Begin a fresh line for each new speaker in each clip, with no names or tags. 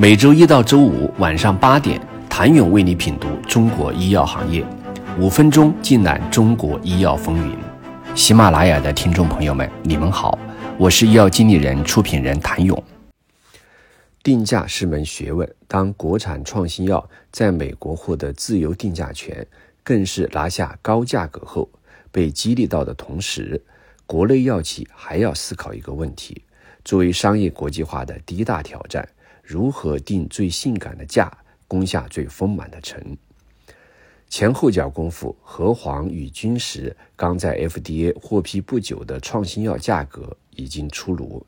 每周一到周五晚上八点，谭勇为你品读中国医药行业，五分钟尽览中国医药风云。喜马拉雅的听众朋友们，你们好，我是医药经理人、出品人谭勇。定价是门学问，当国产创新药在美国获得自由定价权，更是拿下高价格后，被激励到的同时，国内药企还要思考一个问题：作为商业国际化的第一大挑战。如何定最性感的价，攻下最丰满的城？前后脚功夫，和黄与君实刚在 FDA 获批不久的创新药价格已经出炉。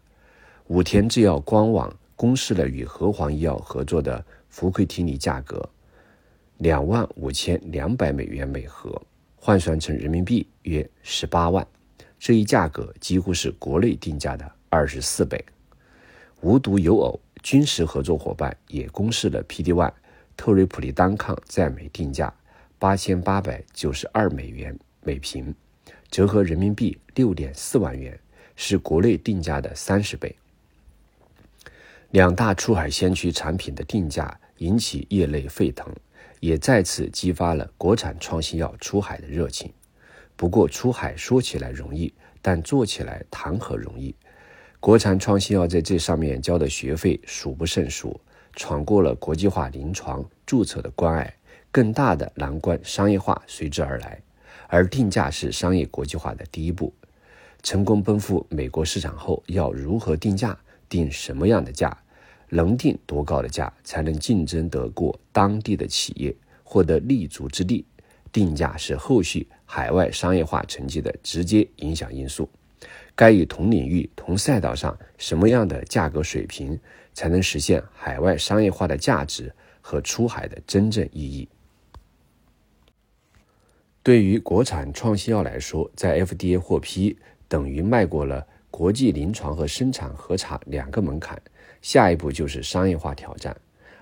武田制药官网公示了与和黄医药合作的福奎替尼价格，两万五千两百美元每盒，换算成人民币约十八万。这一价格几乎是国内定价的二十四倍。无独有偶。军事合作伙伴也公示了 PD-1 特瑞普利单抗在美定价八千八百九十二美元每瓶，折合人民币六点四万元，是国内定价的三十倍。两大出海先驱产品的定价引起业内沸腾，也再次激发了国产创新药出海的热情。不过，出海说起来容易，但做起来谈何容易？国产创新药在这上面交的学费数不胜数，闯过了国际化临床注册的关隘，更大的难关商业化随之而来。而定价是商业国际化的第一步。成功奔赴美国市场后，要如何定价？定什么样的价？能定多高的价，才能竞争得过当地的企业，获得立足之地？定价是后续海外商业化成绩的直接影响因素。该与同领域、同赛道上什么样的价格水平，才能实现海外商业化的价值和出海的真正意义？对于国产创新药来说，在 FDA 获批等于迈过了国际临床和生产核查两个门槛，下一步就是商业化挑战。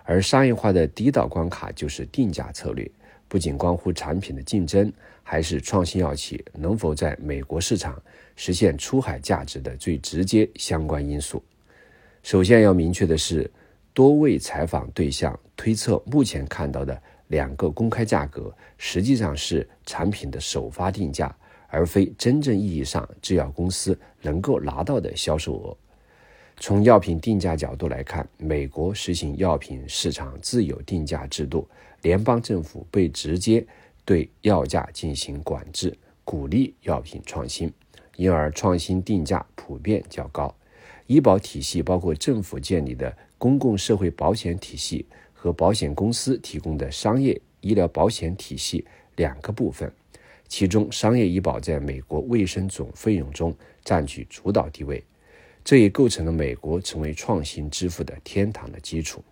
而商业化的第一道关卡就是定价策略，不仅关乎产品的竞争，还是创新药企能否在美国市场。实现出海价值的最直接相关因素，首先要明确的是，多位采访对象推测，目前看到的两个公开价格，实际上是产品的首发定价，而非真正意义上制药公司能够拿到的销售额。从药品定价角度来看，美国实行药品市场自有定价制度，联邦政府被直接对药价进行管制，鼓励药品创新。因而，创新定价普遍较高。医保体系包括政府建立的公共社会保险体系和保险公司提供的商业医疗保险体系两个部分。其中，商业医保在美国卫生总费用中占据主导地位，这也构成了美国成为创新支付的天堂的基础。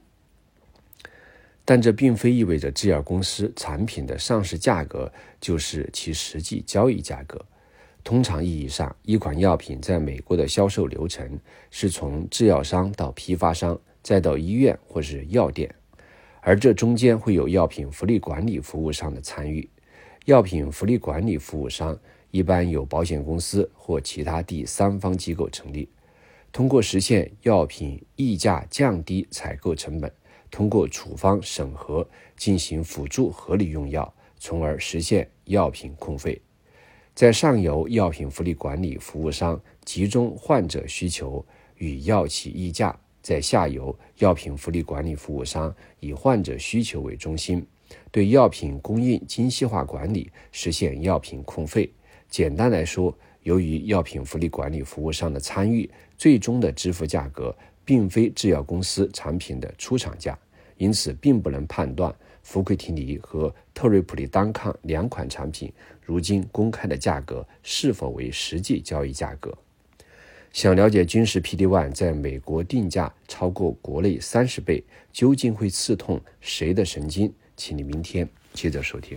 但这并非意味着制药公司产品的上市价格就是其实际交易价格。通常意义上，一款药品在美国的销售流程是从制药商到批发商，再到医院或是药店，而这中间会有药品福利管理服务商的参与。药品福利管理服务商一般由保险公司或其他第三方机构成立，通过实现药品溢价降低采购成本，通过处方审核进行辅助合理用药，从而实现药品控费。在上游，药品福利管理服务商集中患者需求与药企议价；在下游，药品福利管理服务商以患者需求为中心，对药品供应精细化管理，实现药品控费。简单来说，由于药品福利管理服务商的参与，最终的支付价格并非制药公司产品的出厂价，因此并不能判断。福奎替尼和特瑞普利单抗两款产品如今公开的价格是否为实际交易价格？想了解军事 PD-1 在美国定价超过国内三十倍，究竟会刺痛谁的神经？请你明天接着收听。